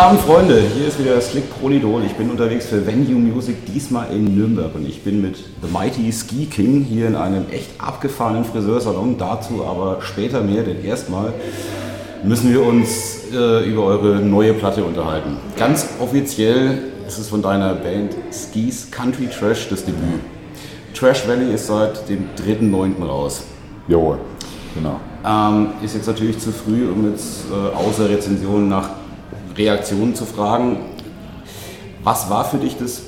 Guten Abend, Freunde. Hier ist wieder Slick Prolidol. Ich bin unterwegs für Venue Music, diesmal in Nürnberg. Und ich bin mit The Mighty Ski King hier in einem echt abgefahrenen Friseursalon. Dazu aber später mehr, denn erstmal müssen wir uns äh, über eure neue Platte unterhalten. Ganz offiziell ist es von deiner Band Skis Country Trash das Debüt. Trash Valley ist seit dem 3.9. raus. Jawohl, genau. Ähm, ist jetzt natürlich zu früh, um jetzt äh, außer Rezensionen nach Reaktionen zu fragen. Was war für dich das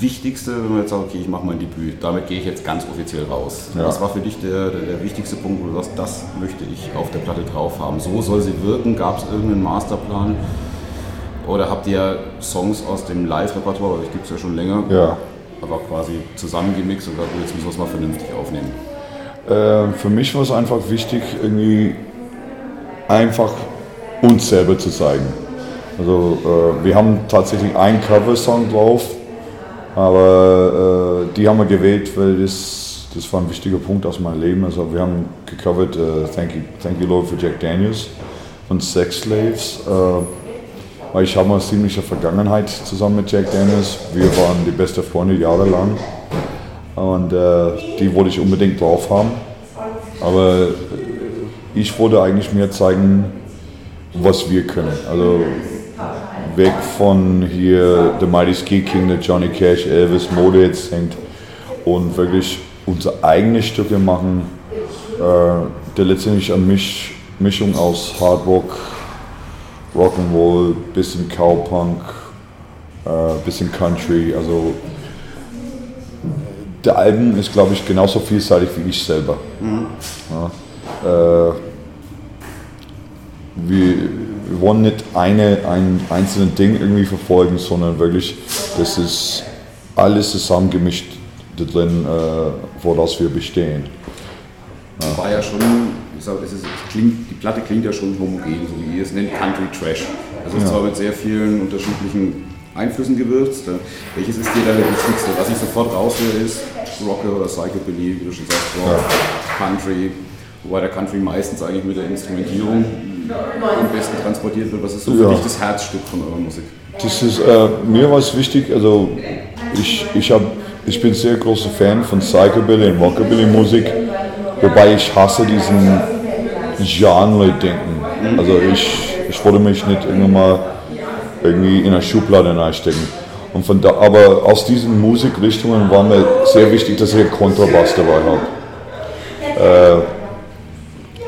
Wichtigste, wenn man jetzt sagt, okay, ich mache mein Debüt, damit gehe ich jetzt ganz offiziell raus. Ja. Was war für dich der, der, der wichtigste Punkt, wo du sagst, das möchte ich auf der Platte drauf haben? So soll sie wirken? Gab es irgendeinen Masterplan? Oder habt ihr Songs aus dem Live-Repertoire, weil das gibt es ja schon länger, Ja. aber quasi zusammengemixt und gesagt, jetzt müssen wir es mal vernünftig aufnehmen? Äh, für mich war es einfach wichtig, irgendwie einfach uns selber zu zeigen. Also äh, wir haben tatsächlich einen Cover-Song drauf, aber äh, die haben wir gewählt, weil das, das war ein wichtiger Punkt aus meinem Leben. Also wir haben gecovert äh, Thank, you, Thank You Lord for Jack Daniels von Sex Slaves. Äh, weil ich habe eine ziemliche Vergangenheit zusammen mit Jack Daniels. Wir waren die beste Freunde jahrelang. Und äh, die wollte ich unbedingt drauf haben. Aber ich wollte eigentlich mehr zeigen, was wir können. Also weg von hier The Mighty Ski King, der Johnny Cash, Elvis, Mode jetzt singt und wirklich unsere eigenen Stücke machen, äh, der letztendlich eine Misch, Mischung aus Hard Rock, Rock'n'Roll, bisschen Cowpunk, äh, bisschen Country, also der Album ist, glaube ich, genauso vielseitig wie ich selber. Ja, äh, wir, wir wollen nicht eine, ein einzelnes Ding irgendwie verfolgen, sondern wirklich, das ist alles zusammengemischt da drin, äh, woraus wir bestehen. War ja schon, ich sag, es ist, es klingt, die Platte klingt ja schon homogen, so wie ihr es nennt, Country Trash. Also es ist zwar mit sehr vielen unterschiedlichen Einflüssen gewürzt. Welches ist dir da der wichtigste? Was ich sofort raushöre ist Rocker oder Psychobilly, wie du schon sagst, Rock, Country. Wobei der Country meistens eigentlich mit der Instrumentierung am besten transportiert wird. Was ist so für Ja. dich das Herzstück von eurer Musik? Das ist, äh, mir war es wichtig, also ich, ich, hab, ich bin sehr großer Fan von Psychobilly und Rockabilly-Musik, wobei ich hasse diesen Genre-Denken. Also ich, ich wollte mich nicht irgendwann mal irgendwie in eine Schublade reinstecken. Und von da, aber aus diesen Musikrichtungen war mir sehr wichtig, dass ich einen Kontrabass dabei habe.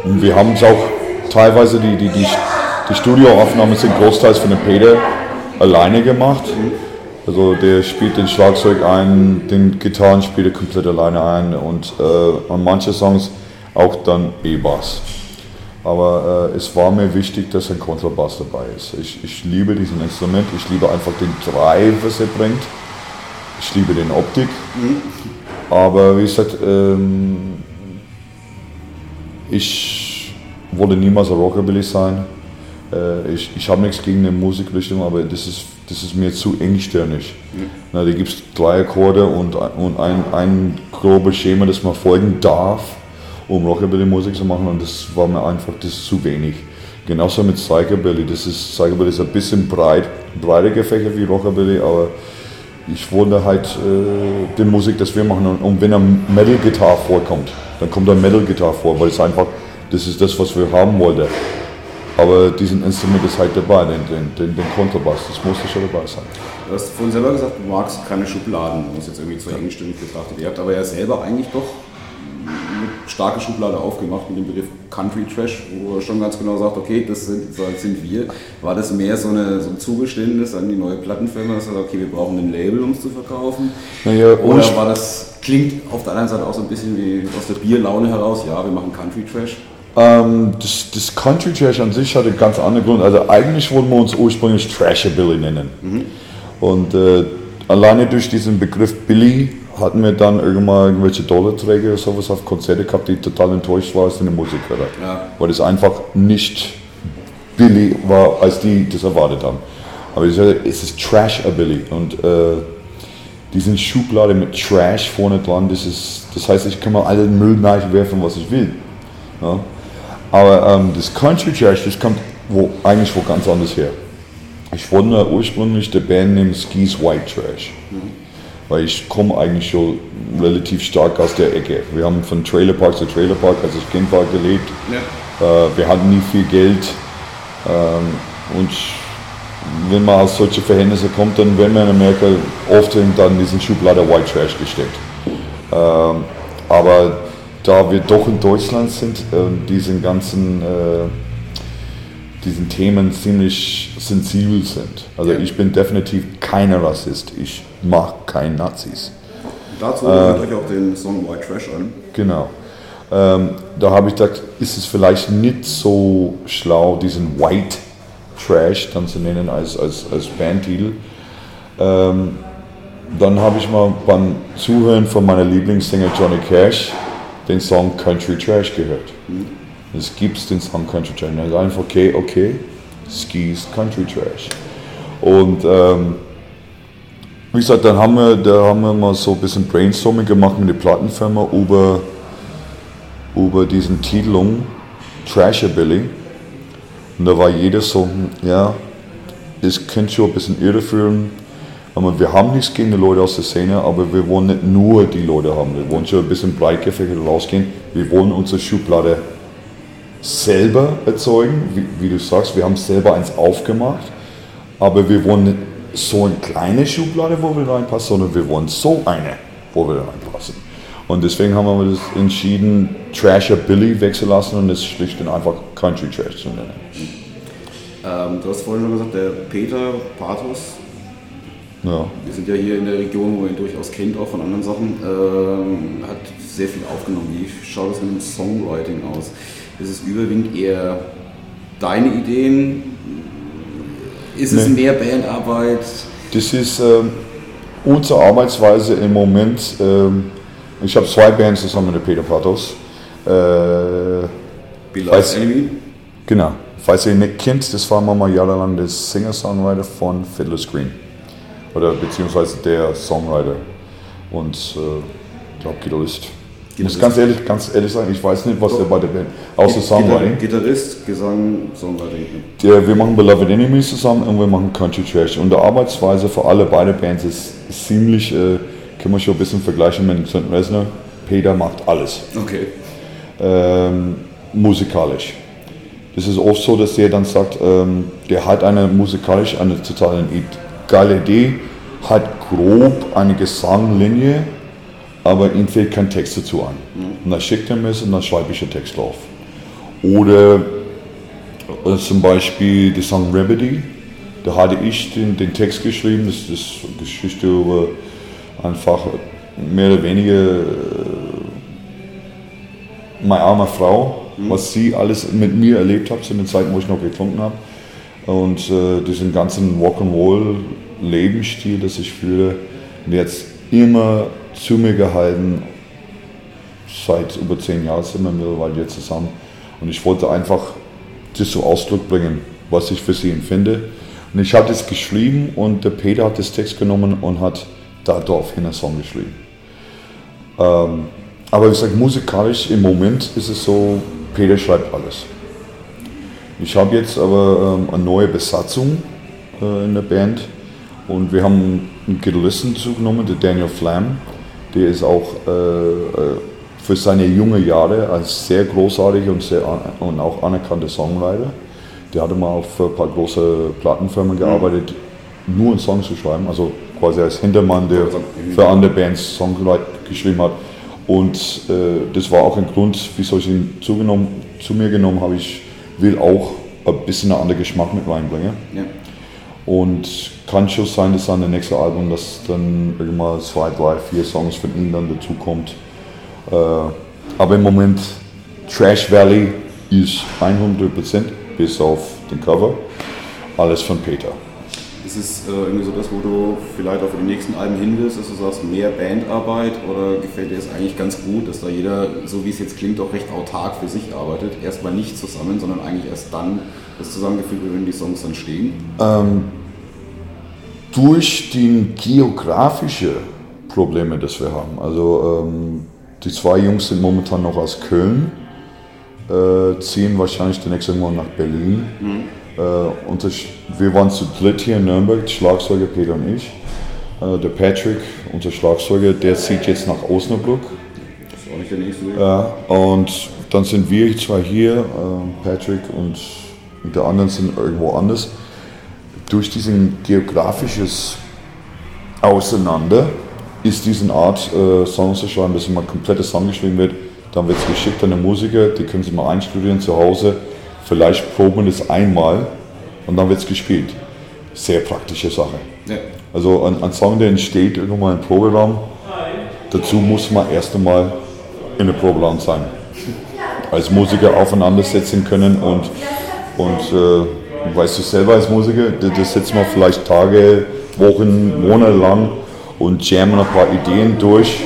Äh, und wir haben es auch teilweise, die, die, die, die Studioaufnahmen sind großteils von dem Peter alleine gemacht. Also der spielt den Schlagzeug ein, den Gitarren spielt er komplett alleine ein und äh, an manche Songs auch dann E-Bass. Aber äh, es war mir wichtig, dass ein Kontrabass dabei ist. Ich, ich liebe diesen Instrument, ich liebe einfach den Drive, was er bringt. Ich liebe den Optik. Aber wie gesagt, ähm, ich wollte niemals ein Rockabilly sein. Äh, ich ich habe nichts gegen eine Musikrichtung, aber das ist, das ist mir zu engstirnig. Na, da gibt es drei Akkorde und, und ein, ein grobes Schema, das man folgen darf, um Rockabilly-Musik zu machen und das war mir einfach das ist zu wenig. Genauso mit Psychobilly. Das ist, Psychobilly ist ein bisschen breit, breiter gefächert wie Rockabilly, aber ich wollte halt äh, die Musik, das wir machen. Und, und wenn eine Metal-Gitarre vorkommt, dann kommt eine Metal-Gitarre vor, weil es einfach, das ist das, was wir haben wollten. Aber diesen Instrument ist halt dabei, den, den, den, den Kontrabass, das musste schon dabei sein. Du hast vorhin selber gesagt, du magst keine Schubladen, du hast jetzt irgendwie zu engstirnig betrachtet. Ihr habt aber ja selber eigentlich doch eine starke Schublade aufgemacht mit dem Begriff Country Trash, wo er schon ganz genau sagt, okay, das sind, das sind wir. War das mehr so, eine, so ein Zugeständnis an die neue Plattenfirma, dass er sagt, okay, wir brauchen ein Label, um es zu verkaufen? Naja, Oder war das, klingt auf der anderen Seite auch so ein bisschen wie aus der Bierlaune heraus, ja, wir machen Country Trash? Ähm, das, das Country Trash an sich hatte einen ganz anderen Grund. Also eigentlich wollten wir uns ursprünglich Trashabilly nennen. Und äh, alleine durch diesen Begriff Billy hatten wir dann irgendwann irgendwelche Dollarträger oder sowas auf Konzerte gehabt, die total enttäuscht waren, als sie eine Musik hören. Ja. Weil es einfach nicht Billy war, als die das erwartet haben. Aber ich sage, es ist Trash-Ability. Und äh, diesen Schublade mit Trash vorne dran, das, ist, das heißt, ich kann mal allen Müll nachwerfen, was ich will. Ja? Aber ähm, das Country Trash, das kommt wo, eigentlich wo ganz anders her. ich wollte ursprünglich die Band nehmen Skis White Trash. Weil ich komme eigentlich schon relativ stark aus der Ecke. Wir haben von Trailer Park zu Trailer Park, als ich Kind war, gelebt. Ja. Äh, wir hatten nie viel Geld. Ähm, und wenn man aus solchen Verhältnissen kommt, dann werden wir in Amerika oft in dann diesen Schublade White Trash gesteckt. Ähm, aber da wir doch in Deutschland sind, äh, diesen ganzen äh, diesen Themen ziemlich sensibel sind. Also Ja. ich bin definitiv kein Rassist. Ich mag keine Nazis. Dazu Äh. hört euch auch den Song White Trash an. Genau. Ähm, da habe ich gedacht, ist es vielleicht nicht so schlau, diesen White Trash dann zu nennen als, als, als Bandtitel. Ähm, dann habe ich mal beim Zuhören von meiner Lieblingssänger Johnny Cash den Song Country Trash gehört. Es gibt den Song Country Trash. Und dann einfach, okay, okay, Skis Country Trash. Und ähm, wie gesagt, dann haben wir, da haben wir mal so ein bisschen Brainstorming gemacht mit der Plattenfirma über, über diesen Titelung Trashabilly. Und da war jeder so, hm, ja, das könnte schon ein bisschen irreführen. Aber wir haben nichts gegen die Leute aus der Szene, aber wir wollen nicht nur die Leute haben. Wir wollen schon ein bisschen breit gefächert rausgehen. Wir wollen unsere Schublade selber erzeugen, wie, wie du sagst. Wir haben selber eins aufgemacht, aber wir wollen nicht so eine kleine Schublade, wo wir reinpassen, sondern wir wollen so eine, wo wir reinpassen. Und deswegen haben wir das entschieden, Trasher Billy wechseln lassen und es schlicht und einfach Country Trash zu nennen. Ähm, du hast vorhin schon gesagt, der Peter Pathos, Ja. wir sind ja hier in der Region, wo ihn durchaus kennt, auch von anderen Sachen, ähm, hat sehr viel aufgenommen. Wie schaut es mit dem Songwriting aus? Ist es überwiegend eher deine Ideen? Ist es Nee. mehr Bandarbeit? Das ist ähm, unsere Arbeitsweise im Moment. Ähm, ich habe zwei Bands zusammen mit Peter Pathos. Äh, Beloved Enemy? genau. Falls ihr ihn nicht kennt, das war mal jahrelang der Singer-Songwriter von Fiddler's Green. Oder beziehungsweise der Songwriter und äh, glaube Gitarrist. Ich muss ganz ehrlich, ganz ehrlich sagen, ich weiß nicht, was der bei der Band, außer Songwriting. Gitarrist, Gesang, Songwriting. Der, wir machen Beloved Enemies zusammen und wir machen Country Trash. Und die Arbeitsweise für alle beide Bands ist ziemlich, äh, kann man schon ein bisschen vergleichen mit St. Reznor. Peter macht alles, Okay. ähm, musikalisch. Das ist oft so, dass der dann sagt, ähm, der hat eine musikalisch eine total Idee, hat grob eine Gesanglinie, aber ihm fehlt kein Text dazu an. Und dann schickt er mir es und dann schreibe ich den Text drauf. Oder äh, zum Beispiel der Song Remedy, da hatte ich den, den Text geschrieben, das ist eine Geschichte über einfach mehr oder weniger äh, meine arme Frau, was sie alles mit mir erlebt hat zu den Zeiten, wo ich noch getrunken habe. Und äh, diesen ganzen Rock'n'Roll-Lebensstil, das ich fühle, jetzt immer zu mir gehalten. Seit über zehn Jahren sind wir mittlerweile zusammen. Und ich wollte einfach das zum Ausdruck bringen, was ich für sie empfinde. Und ich habe das geschrieben und der Peter hat das Text genommen und hat daraufhin einen Song geschrieben. Ähm, aber wie gesagt, musikalisch im Moment ist es so, Peter schreibt alles. Ich habe jetzt aber ähm, eine neue Besatzung äh, in der Band und wir haben einen Gitarristen zugenommen, der Daniel Flam. Der ist auch äh, äh, für seine jungen Jahre als sehr großartiger und, sehr und auch anerkannter Songwriter. Der hatte mal für ein paar große Plattenfirmen gearbeitet, nur einen Song zu schreiben, also quasi als Hintermann, der für andere Bands Songs geschrieben hat. Und äh, das war auch ein Grund, wieso ich ihn zugenommen, zu mir genommen habe. Ich will auch ein bisschen einen anderen Geschmack mit reinbringen. Ja. Und kann schon sein, dass an der nächsten Album, dass dann irgendwann zwei, drei, vier Songs von ihm dann dazukommt. Äh, aber im Moment Trash Valley ist 100% bis auf den Cover. Alles von Peter. Ist es äh, irgendwie so das, wo du vielleicht auch für die nächsten Alben hin willst, dass du sagst, mehr Bandarbeit oder gefällt dir es eigentlich ganz gut, dass da jeder, so wie es jetzt klingt, auch recht autark für sich arbeitet? Erstmal nicht zusammen, sondern eigentlich erst dann das zusammengefügt wird, wenn die Songs dann stehen? Ähm, durch die geografischen Probleme, das wir haben. Also ähm, die zwei Jungs sind momentan noch aus Köln, äh, ziehen wahrscheinlich den nächsten Mal nach Berlin. Äh, unser, wir waren zu dritt hier in Nürnberg, Schlagzeuger Peter und ich. Äh, der Patrick, unser Schlagzeuger, der zieht jetzt nach Osnabrück. Das ist auch nicht der nächste Weg. Äh, und dann sind wir zwei hier, äh, Patrick und die anderen sind irgendwo anders. Durch diesen geografisches Auseinander ist diese Art, äh, Songs zu schreiben, dass immer ein kompletter Song geschrieben wird. Dann wird es geschickt an den Musiker, die können sie mal einstudieren zu Hause. Vielleicht proben es einmal und dann wird es gespielt. Sehr praktische Sache. Ja. Also ein, ein Song, der entsteht irgendwann mal im Proberaum, dazu muss man erst einmal in der Proberaum sein. Als Musiker aufeinandersetzen können und, und äh, weißt du selber als Musiker, da, da sitzt man vielleicht Tage, Wochen, Monate lang und jammen ein paar Ideen durch,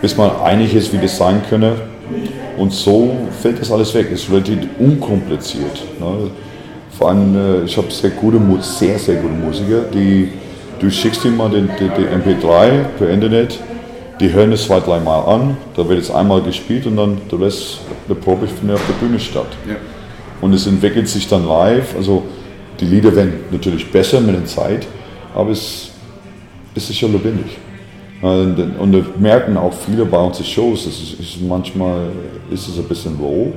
bis man einig ist, wie das sein könne. Und so fällt das alles weg. Es ist relativ unkompliziert. Ne? Vor allem, äh, ich habe sehr gute, sehr, sehr gute Musiker, die du schickst ihnen mal den, den, den MP3 per Internet, die hören es zwei, dreimal an, da wird es einmal gespielt und dann der Rest der Probe findet auf der Bühne statt. Ja. Und es entwickelt sich dann live. Also die Lieder werden natürlich besser mit der Zeit, aber es, es ist schon lebendig. Und, und wir merken auch viele bei unseren Shows, es ist, ist manchmal ist es ein bisschen roh,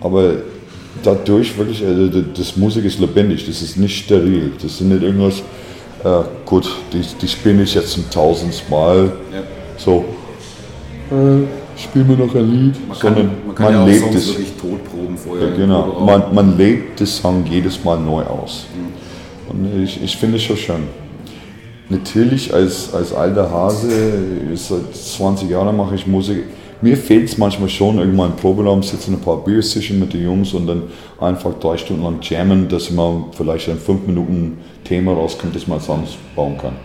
aber dadurch wirklich, also das Musik ist lebendig, das ist nicht steril, das sind nicht irgendwas, äh, gut, die, die spielen ich jetzt zum tausendsten Mal, Ja. so, äh, spielen wir noch ein Lied, Man kann, sondern man kann ja auch lebt Songs es. wirklich totproben vorher. Ja, genau, man, man legt den Song jedes Mal neu aus. Und ich, ich finde es schon schön. Natürlich als, als alter Hase, seit 20 Jahren mache ich Musik. Mir fehlt es manchmal schon, irgendwann im Proberaum sitzen, ein paar Bier sichern mit den Jungs und dann einfach drei Stunden lang jammen, dass man vielleicht ein 5 Minuten Thema rauskommt, das man Songs bauen kann.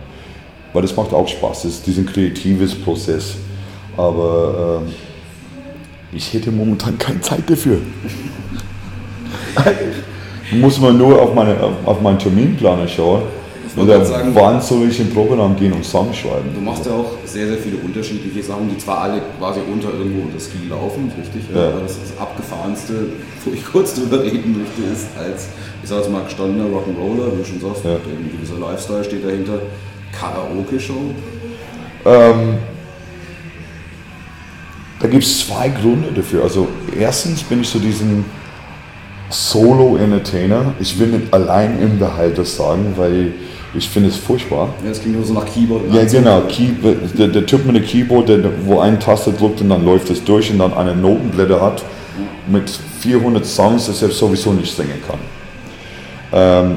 Weil das macht auch Spaß, das ist diesen kreatives Prozess. Aber ähm, ich hätte momentan keine Zeit dafür. Muss man nur auf, meine, auf, auf meinen Terminplaner schauen. Oder sagen- wann soll ich im Programm gehen und Song Du machst ja auch sehr, sehr viele unterschiedliche Sachen, die zwar alle quasi unter irgendwo unter Ski laufen, richtig? Ja. Aber das, das abgefahrenste, wo ich kurz drüber reden möchte, ist als, ich sag jetzt mal, gestandener Rock'n'Roller, wie du schon sagst, Ja. ein gewisser Lifestyle steht dahinter. Karaoke-Show. Ähm, da gibt es zwei Gründe dafür. Also erstens bin ich so diesen Solo-Entertainer. Ich will nicht allein im Behalt das sagen, weil ich finde es furchtbar. Ja, das klingt nur so nach Keyboard. Ja, genau. Key, der, der Typ mit dem Keyboard, der, wo eine Taste drückt und dann läuft es durch und dann eine Notenblätter hat mit 400 Songs, das er sowieso nicht singen kann. Ähm,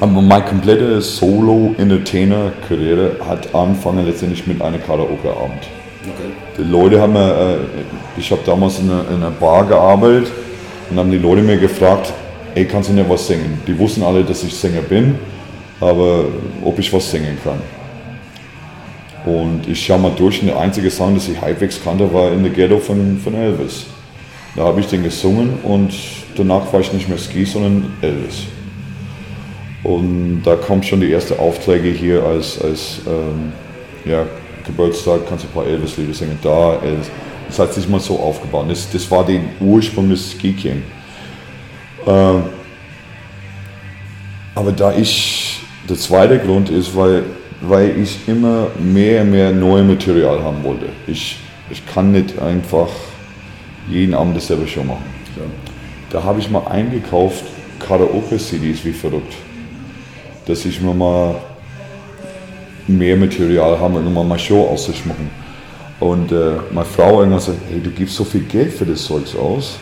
aber meine komplette Solo-Entertainer-Karriere hat angefangen letztendlich mit einem Karaoke-Abend. Okay. Die Leute haben mir, äh, ich habe damals in einer, in einer Bar gearbeitet und haben die Leute mir gefragt, ey, kannst du nicht was singen? Die wussten alle, dass ich Sänger bin, aber ob ich was singen kann. Und ich schaue mal durch und der einzige Song, das ich halbwegs kannte, war in the Ghetto von, von Elvis. Da habe ich den gesungen und danach war ich nicht mehr Ski, sondern Elvis. Und da kommen schon die ersten Aufträge hier als, als ähm, ja, Geburtstag, kannst du ein paar Elvis-Lieder singen, da, Elvis. Das hat sich mal so aufgebaut. Das, das war der Ursprung des Ski King. Ähm, aber da ich, der zweite Grund ist, weil, weil ich immer mehr und mehr neue Material haben wollte. Ich, ich kann nicht einfach jeden Abend dasselbe Show machen. Klar. Da habe ich mal eingekauft Karaoke-CDs wie verrückt. Dass ich mir mal mehr Material habe, um mal meine Show auszuschmücken. Und äh, meine Frau irgendwann sagt, hey, du gibst so viel Geld für das Zeugs aus.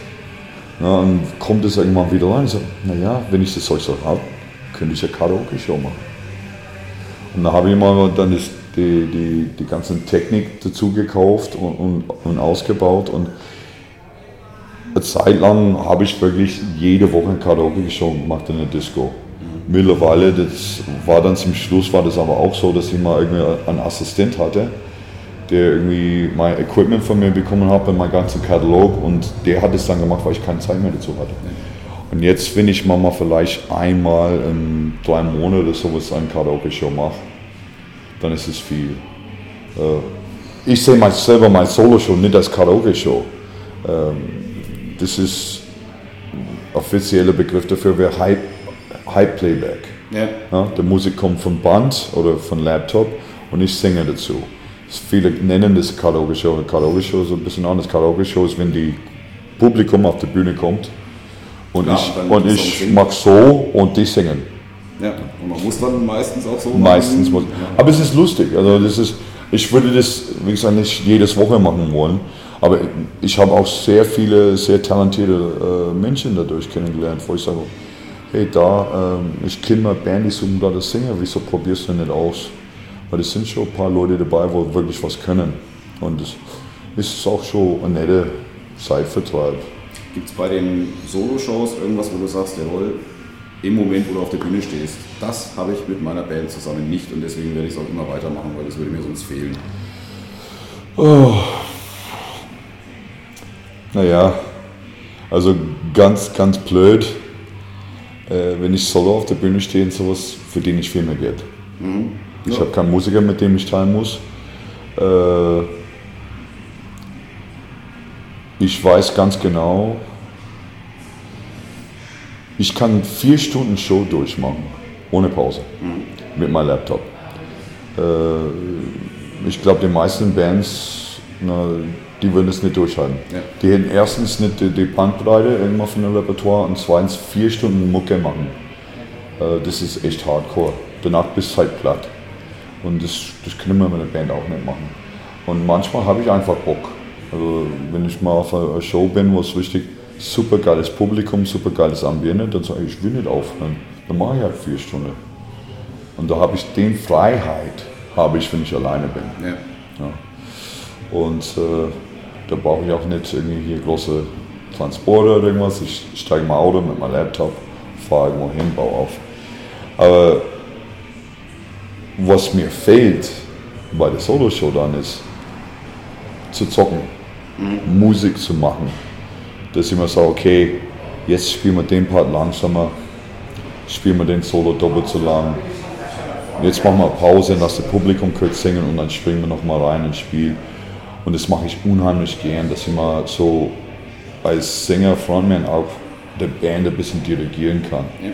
Ja, und kommt es irgendwann wieder rein. Ich sage, naja, wenn ich das Zeug so habe, könnte ich ja Karaoke-Show machen. Und da habe ich mal dann das, die, die, die ganze Technik dazu gekauft und, und, und ausgebaut. Und eine Zeit lang habe ich wirklich jede Woche eine Karaoke-Show gemacht in der Disco. Mittlerweile, das war dann zum Schluss, war das aber auch so, dass ich mal irgendwie einen Assistent hatte, der irgendwie mein Equipment von mir bekommen hat, mein ganzen Katalog und der hat es dann gemacht, weil ich keine Zeit mehr dazu hatte. Und jetzt, wenn ich mal vielleicht einmal in drei Monaten oder sowas eine Karaoke-Show mache, dann ist es viel. Äh, Ich sehe selber meine Solo-Show nicht als Karaoke-Show. Ähm, Das ist offizielle Begriff dafür wäre High, High Playback. Ja. Ja, die Musik kommt vom Band oder von Laptop und ich singe dazu. Viele nennen das Karaoke-Show. Karaoke-Show ist ein bisschen anders. Karaoke-Show ist, wenn die Publikum auf die Bühne kommt und Ja, ich, und ich mach so und die singen. ja. Und man muss dann meistens auch so Meistens muss. Aber es ist lustig. Also das ist, ich würde das, wie gesagt, nicht jedes Woche machen wollen. Aber ich habe auch sehr viele, sehr talentierte äh, Menschen dadurch kennengelernt, wo ich sage, hey, da, ähm, ich kenne mal Band, die suchen gerade Sänger, wieso probierst du nicht aus? Weil es sind schon ein paar Leute dabei, wo wirklich was können. Und es ist auch schon ein netter Zeitvertreib. Gibt es bei den Solo-Shows irgendwas, wo du sagst, jawohl, im Moment, wo du auf der Bühne stehst, das habe ich mit meiner Band zusammen nicht und deswegen werde ich es auch immer weitermachen, weil das würde mir sonst fehlen. Naja, also ganz, ganz blöd, äh, wenn ich solo auf der Bühne stehe und sowas, verdiene ich viel mehr Geld. Ich Ja. habe keinen Musiker, mit dem ich teilen muss. Äh, ich weiß ganz genau, ich kann vier Stunden Show durchmachen, ohne Pause, mit meinem Laptop. Äh, ich glaube, die meisten Bands, na, die würden es nicht durchhalten. Ja. Die hätten erstens nicht die, die Bandbreite irgendwann von dem Repertoire und zweitens vier Stunden Mucke machen. Äh, das ist echt hardcore. Danach bist du halt platt. Und das, das können wir mit der Band auch nicht machen. Und manchmal habe ich einfach Bock. Also wenn ich mal auf einer Show bin, wo es richtig super geiles Publikum, super geiles Ambiente, dann sage ich, ich will nicht aufhören. Dann mache ich halt vier Stunden. Und da habe ich den Freiheit, habe ich, wenn ich alleine bin. Ja. Ja. Und äh, da brauche ich auch nicht irgendwie hier große Transporte oder irgendwas. Ich steige mal Auto mit meinem Laptop, fahre irgendwo hin, baue auf. Aber was mir fehlt bei der Solo-Show dann ist, zu zocken, Musik zu machen. Dass ich mir sage, okay, jetzt spielen wir den Part langsamer, spielen wir den Solo doppelt so lang. Jetzt machen wir Pause, lass das Publikum kurz singen und dann springen wir nochmal rein ins Spiel. Und das mache ich unheimlich gern, dass ich mal so als Sänger, Frontman auch der Band ein bisschen dirigieren kann. Ja.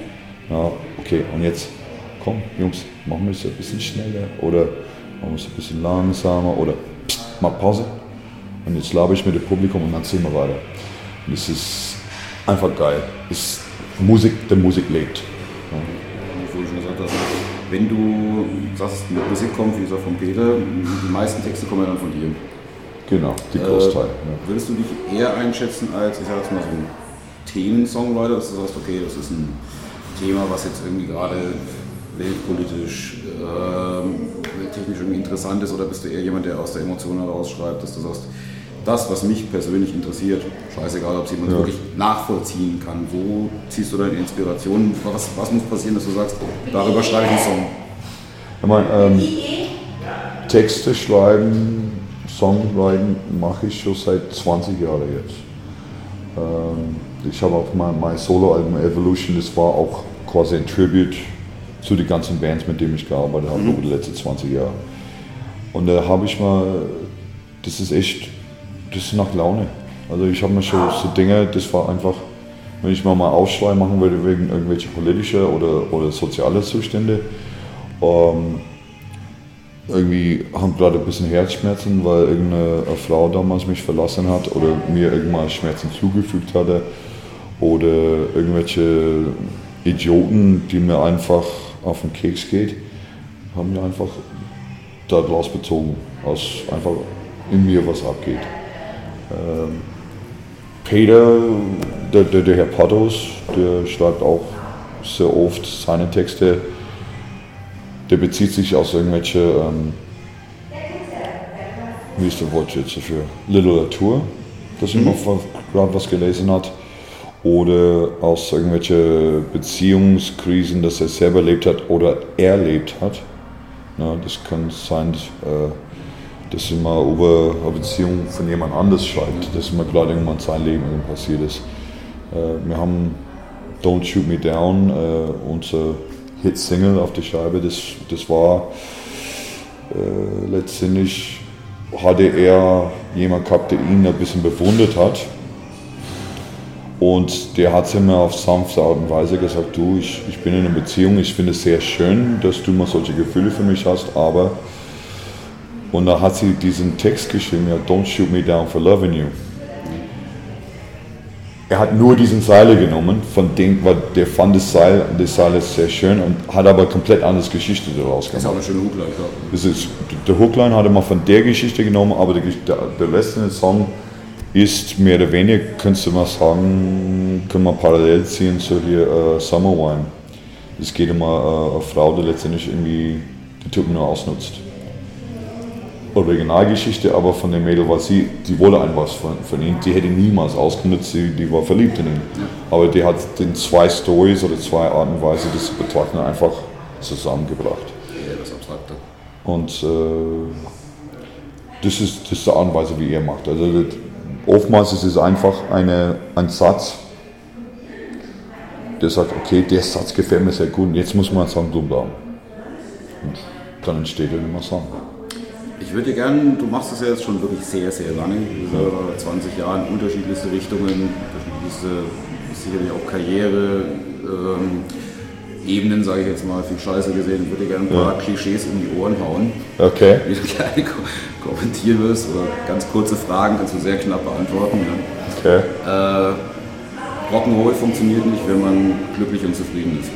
Ja, okay, und jetzt, komm, Jungs, machen wir es ein bisschen schneller oder machen wir es ein bisschen langsamer oder pst, mal Pause. Und jetzt labe ich mit dem Publikum und dann ziehen wir weiter. Und es ist einfach geil. Es, Musik, der Musik lebt. Ja. Wie du schon gesagt hast, wenn du sagst, mit Musik kommt, wie gesagt von Peter, die meisten Texte kommen ja dann von dir. Genau, die Großteil. ja. Würdest du dich eher einschätzen als, ich sag jetzt mal so ein Themen-Songwriter, dass du sagst, okay, das ist ein Thema, was jetzt irgendwie gerade weltpolitisch, ähm, technisch irgendwie interessant ist, oder bist du eher jemand, der aus der Emotion heraus schreibt, dass du sagst, das, was mich persönlich interessiert, scheißegal, ob es jemand Ja. wirklich nachvollziehen kann, wo ziehst du deine Inspiration, was, was muss passieren, dass du sagst, darüber schreibe ich einen Song. Ich meine, ähm, Texte schreiben, Songwriting mache ich schon seit 20 Jahren jetzt. Ähm, ich habe auch mein, mein Solo-Album Evolution, das war auch quasi ein Tribute zu den ganzen Bands, mit denen ich gearbeitet habe über die letzten 20 Jahre. Und da habe ich mal, das ist echt, das ist nach Laune. Also ich habe mir schon so Dinge, das war einfach, wenn ich mal mal Aufschrei machen würde wegen irgendwelche politische oder, oder soziale Zustände, ähm, irgendwie haben gerade ein bisschen Herzschmerzen, weil irgendeine eine Frau damals mich verlassen hat oder mir irgendwann Schmerzen zugefügt hatte oder irgendwelche Idioten, die mir einfach auf den Keks geht, haben mir einfach daraus bezogen, aus einfach in mir was abgeht. Ähm, Peter, der, der, der Herr Pottos, der schreibt auch sehr oft seine Texte. Der bezieht sich aus irgendwelche, ähm, wie ist das Wort jetzt dafür, Literatur, dass man gerade was gelesen hat, oder aus irgendwelche Beziehungskrisen, dass er selber erlebt hat oder erlebt hat. Ja, das kann sein, äh, dass mal über eine Beziehung von jemand anders schreibt, dass mir gerade irgendwann sein Leben passiert ist. Äh, wir haben Don't Shoot Me Down, äh, unser Hit-Single auf der Scheibe, das, das war äh, letztendlich, hatte er jemand gehabt, der ihn ein bisschen bewundert hat Und der hat mir auf sanfte Art und Weise gesagt, du, ich, ich bin in einer Beziehung, ich finde es sehr schön, dass du mal solche Gefühle für mich hast, aber... Und da hat sie diesen Text geschrieben, ja, don't shoot me down for loving you. Er hat nur diesen Seile genommen, von dem, weil der fand das Seil, das Seil ist sehr schön und hat aber komplett andere Geschichte daraus gemacht. Das ist auch eine schöne Hookline. Das ist, der Hookline hat er mal von der Geschichte genommen, aber der, der, in Song ist mehr oder weniger, könntest du mal sagen, können wir parallel ziehen zu hier uh, Summer Wine. Es geht um eine, eine Frau, die letztendlich irgendwie die Typen nur ausnutzt. Originalgeschichte aber von dem Mädel, weil sie, die wollte ein was von, von ihm, die hätte niemals ausgenutzt, die, die war verliebt in ihn. Ja. Aber die hat den zwei Stories oder zwei Arten und Weise, das zu betrachten, einfach zusammengebracht. Ja, das Abstrakte. Und äh, das, ist, das ist die Art und Weise, wie er macht. Also das, oftmals ist es einfach eine, ein Satz, der sagt, okay, der Satz gefällt mir sehr gut und jetzt muss man sagen, du bleiben. Und dann entsteht er immer Song. Ich würde gerne, du machst das ja jetzt schon wirklich sehr, sehr lange, über 20 Jahre in unterschiedlichste Richtungen, unterschiedlichste, sicherlich auch Karriere, ähm, Ebenen, sage ich jetzt mal, viel Scheiße gesehen. Würde gerne ein paar ja. Klischees um die Ohren hauen. Okay. Wie du gerne kommentieren wirst oder ganz kurze Fragen kannst du sehr knapp beantworten. Ja. Okay. Äh, Rock'n'Roll funktioniert nicht, wenn man glücklich und zufrieden ist.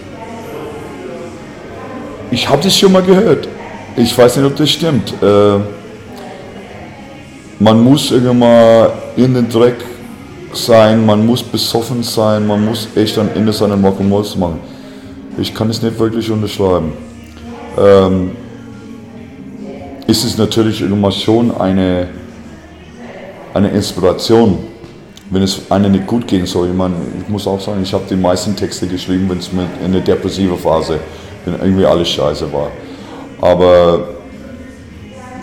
Ich habe das schon mal gehört. Ich weiß nicht, ob das stimmt. Äh, man muss irgendwann in den Dreck sein, man muss besoffen sein, man muss echt am Ende seine Rock'n'Rolls machen. Ich kann es nicht wirklich unterschreiben. Ähm, ist es natürlich irgendwann schon eine, eine Inspiration, wenn es einem nicht gut gehen soll. Ich, meine, ich muss auch sagen, ich habe die meisten Texte geschrieben, wenn es in einer depressiven Phase, wenn irgendwie alles scheiße war. Aber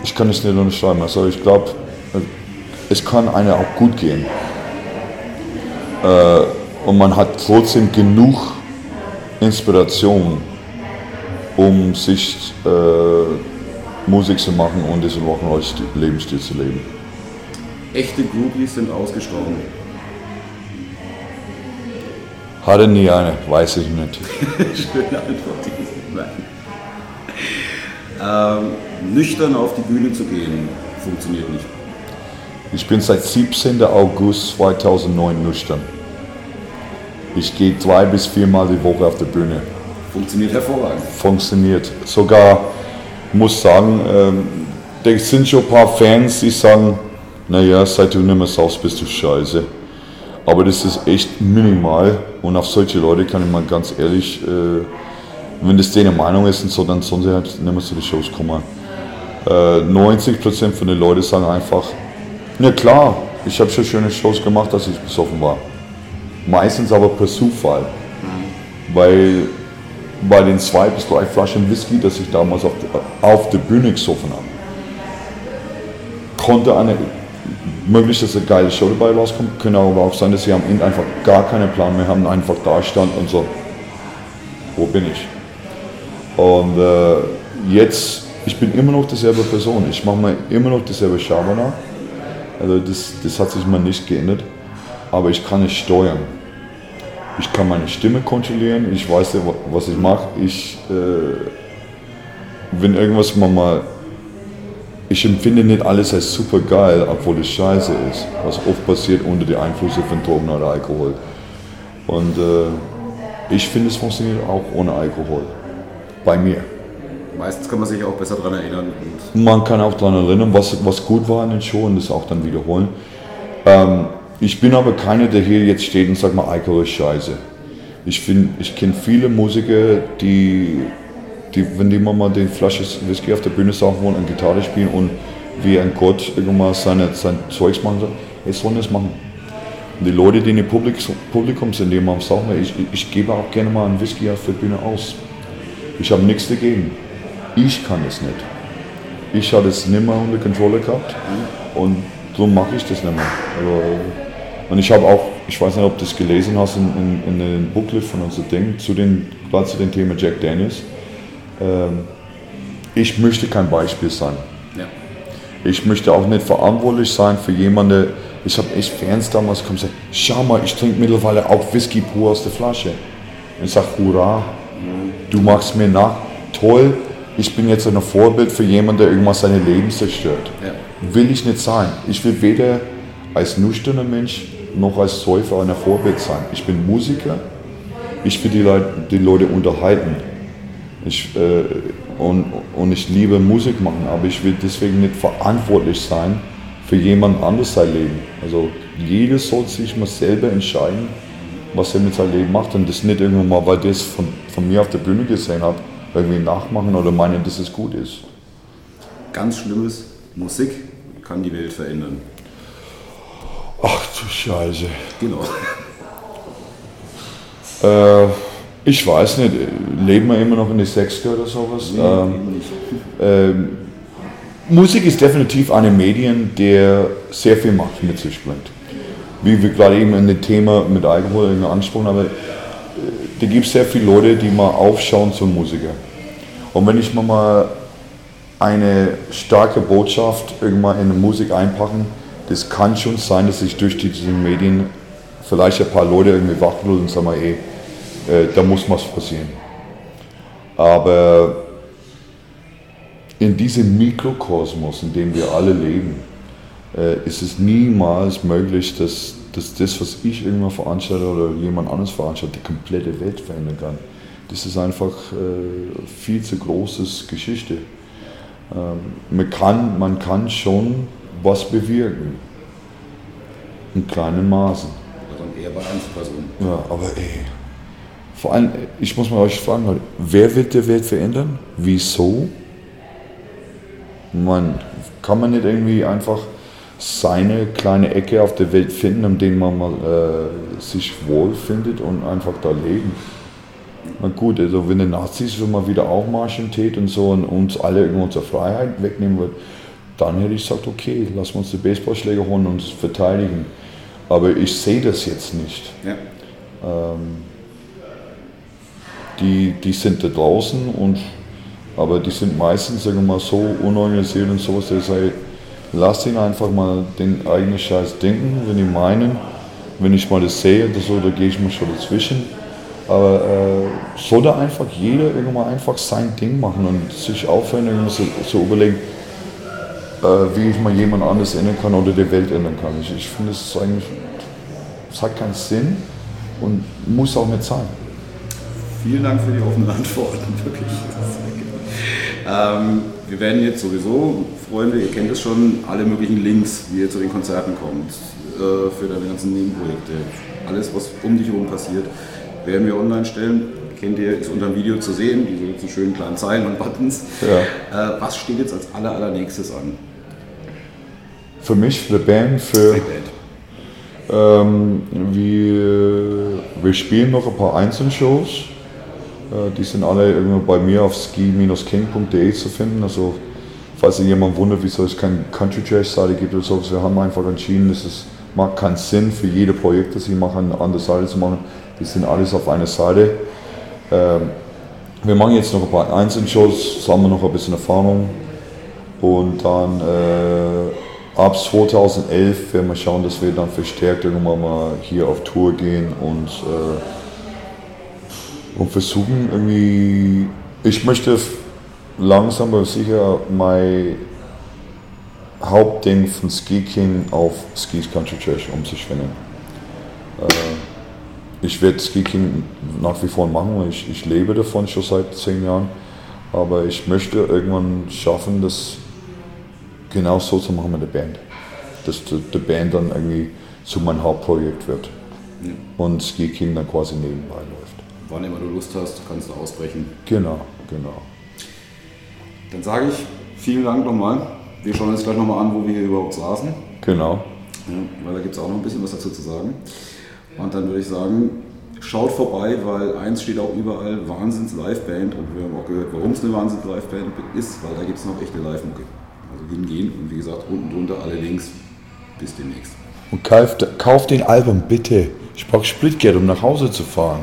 ich kann es nicht unterschreiben. Also ich glaube, es kann einem auch gut gehen. Äh, und man hat trotzdem genug Inspiration, um sich äh, Musik zu machen und diesen Rock'n'Roll-Lebensstil zu leben. Echte Groupies sind ausgestorben. Hatte nie eine, weiß ich nicht. Schöne Antwort, nein. Ähm, nüchtern auf die Bühne zu gehen, funktioniert nicht. Ich bin seit 17. August 2009 nüchtern. Ich gehe drei bis viermal die Woche auf der Bühne. Funktioniert hervorragend. Funktioniert. Sogar, muss sagen, ähm, da sind schon ein paar Fans, die sagen, naja, seit du nicht mehr saufst, bist du scheiße. Aber das ist echt minimal und auf solche Leute kann ich mal ganz ehrlich, äh, wenn das deren Meinung ist und so, dann sollen sie halt nicht mehr zu den Shows kommen. Äh, 90% von den Leuten sagen einfach, na klar, ich habe schon schöne Shows gemacht, als ich besoffen war. Meistens aber per Zufall. Weil bei den zwei bis drei Flaschen Whisky, das ich damals auf, auf der Bühne gesoffen habe, konnte eine, möglich, dass eine geile Show dabei rauskommt, könnte aber auch sein, dass sie am Ende einfach gar keinen Plan mehr haben, einfach da stand und so, wo bin ich? Und äh, jetzt, ich bin immer noch dieselbe Person, ich mache mir immer noch dieselbe Schabana, also das, das hat sich mal nicht geändert aber ich kann es steuern. Ich kann meine Stimme kontrollieren, ich weiß, was ich mache. Ich, äh, wenn irgendwas mal, ich empfinde nicht alles als super geil, obwohl es scheiße ist, was oft passiert unter den Einflüssen von Drogen oder Alkohol. Und äh, ich finde, es funktioniert auch ohne Alkohol. Bei mir. Meistens kann man sich auch besser daran erinnern. man kann auch daran erinnern, was, was gut war in den Show und das auch dann wiederholen. Ähm, ich bin aber keiner, der hier jetzt steht und sagt mal, Alkohol ist scheiße. Ich, ich kenne viele Musiker, die, die, wenn die mal den Flasche Whisky auf der Bühne saufen wollen und Gitarre spielen und wie ein Gott irgendwann seine, sein Zeugs machen soll, hey, sollen das machen. Und die Leute, die im Publikum sind, die mal sagen, ich, ich gebe auch gerne mal einen Whisky auf der Bühne aus. Ich habe nichts dagegen. Ich kann es nicht. Ich habe es nicht mehr unter Kontrolle gehabt und so mache ich das nicht mehr. Also, und ich habe auch, ich weiß nicht, ob du das gelesen hast in, in, in dem Booklet von unserem Ding, zu den, gerade zu dem Thema Jack Daniels. Ähm, ich möchte kein Beispiel sein. Ja. Ich möchte auch nicht verantwortlich sein für jemanden, ich habe echt Fans damals gekommen und gesagt, schau mal, ich trinke mittlerweile auch Whisky pur aus der Flasche. Und ich sage, hurra, du machst mir nach, toll, ich bin jetzt ein Vorbild für jemanden, der irgendwas seine Leben zerstört. Ja. Will ich nicht sein. Ich will weder als nüchterner Mensch noch als Säufer ein Vorbild sein. Ich bin Musiker, ich will die Leute, die Leute unterhalten. Ich, äh, und, und ich liebe Musik machen, aber ich will deswegen nicht verantwortlich sein für jemand anderes sein Leben. Also jeder soll sich mal selber entscheiden, was er mit seinem Leben macht und das nicht irgendwann mal, weil das von, von mir auf der Bühne gesehen hat, irgendwie nachmachen oder meinen, dass es gut ist. Ganz schlimmes, Musik kann die Welt verändern. Ach du Scheiße. Genau. Äh, ich weiß nicht, leben wir immer noch in den 60er oder sowas? Nee, ähm, nicht. Ähm, Musik ist definitiv eine Medien, der sehr viel Macht mit sich bringt. Wie wir gerade eben in dem Thema mit Alkohol angesprochen haben, äh, da gibt es sehr viele Leute, die mal aufschauen zum Musiker. Und wenn ich mir mal eine starke Botschaft irgendwann in die Musik einpacken, das kann schon sein, dass ich durch diese Medien vielleicht ein paar Leute irgendwie wachrütteln und sagen, ey, äh, da muss was passieren. Aber in diesem Mikrokosmos, in dem wir alle leben, äh, ist es niemals möglich, dass, dass das, was ich irgendwann veranstalte oder jemand anderes veranstaltet, die komplette Welt verändern kann. Das ist einfach äh, viel zu großes Geschichte. Ähm, man, kann, man kann schon was bewirken. In kleinen Maßen. Also eher bei Einzelpersonen. Ja, aber ey. Vor allem, ich muss mal euch fragen, wer wird die Welt verändern? Wieso? Man kann man nicht irgendwie einfach seine kleine Ecke auf der Welt finden, in der man mal äh, sich wohlfindet und einfach da leben. Na gut, also wenn die Nazis so mal wieder aufmarschen tät und so und uns alle irgendwo unsere Freiheit wegnehmen wird, dann hätte ich gesagt, okay, lass uns die Baseballschläger holen und uns verteidigen. Aber ich sehe das jetzt nicht. Ja. Ähm, die, die sind da draußen und aber die sind meistens sagen wir mal, so unorganisiert und sowas, dass ich lass ihn einfach mal den eigenen Scheiß denken, wenn die meinen, wenn ich mal das sehe oder so, da gehe ich mal schon dazwischen. Aber äh, soll da einfach jeder irgendwann einfach sein Ding machen und sich aufhören, so, so überlegen, äh, wie ich mal jemand anderes ändern kann oder die Welt ändern kann. Ich, ich finde, es eigentlich, es hat keinen Sinn und muss auch nicht sein. Vielen Dank für die offenen Antworten, wirklich. Ähm, wir werden jetzt sowieso, Freunde, ihr kennt es schon, alle möglichen Links, wie ihr zu den Konzerten kommt, äh, für deine ganzen Nebenprojekte, alles, was um dich herum passiert, werden wir online stellen. Kennt ihr, ist unter dem Video zu sehen, diese schönen kleinen Zeilen und Buttons. Ja. Äh, was steht jetzt als aller, allernächstes an? Für mich, für die Band, für. Band. Ähm, wir, wir spielen noch ein paar Einzelshows die sind alle irgendwo bei mir auf ski-king.de zu finden. Also falls sich jemand wundert, wieso es keine Country Jazz Seite gibt oder so, wir haben einfach entschieden, es macht keinen Sinn für jede Projekt, das ich mache, eine andere Seite zu machen. Die sind alles auf einer Seite. Ähm, wir machen jetzt noch ein paar Einzelshows, sammeln noch ein bisschen Erfahrung und dann äh, ab 2011 werden wir schauen, dass wir dann verstärkt irgendwann mal hier auf Tour gehen und äh, und versuchen irgendwie, ich möchte langsam aber sicher mein Hauptding von Ski King auf Skis Country Church umzuschwingen. Äh, ich werde Ski King nach wie vor machen, ich, ich lebe davon schon seit zehn Jahren, aber ich möchte irgendwann schaffen, das genau so zu machen mit der Band. Dass die, die Band dann irgendwie zu meinem Hauptprojekt wird ja. und Ski King dann quasi nebenbei wann immer du Lust hast, kannst du ausbrechen. Genau, genau. Dann sage ich vielen Dank nochmal. Wir schauen uns gleich nochmal an, wo wir hier überhaupt saßen. Genau. Ja, weil da gibt es auch noch ein bisschen was dazu zu sagen. Und dann würde ich sagen, schaut vorbei, weil eins steht auch überall, Wahnsinns Liveband. Und wir haben auch gehört, warum es eine Wahnsinns Liveband ist, weil da gibt es noch echte Live-Mucke. Also hingehen und wie gesagt, unten drunter alle Links. Bis demnächst. Und kauft, kauft den Album bitte. Ich brauche Splitgeld, um nach Hause zu fahren.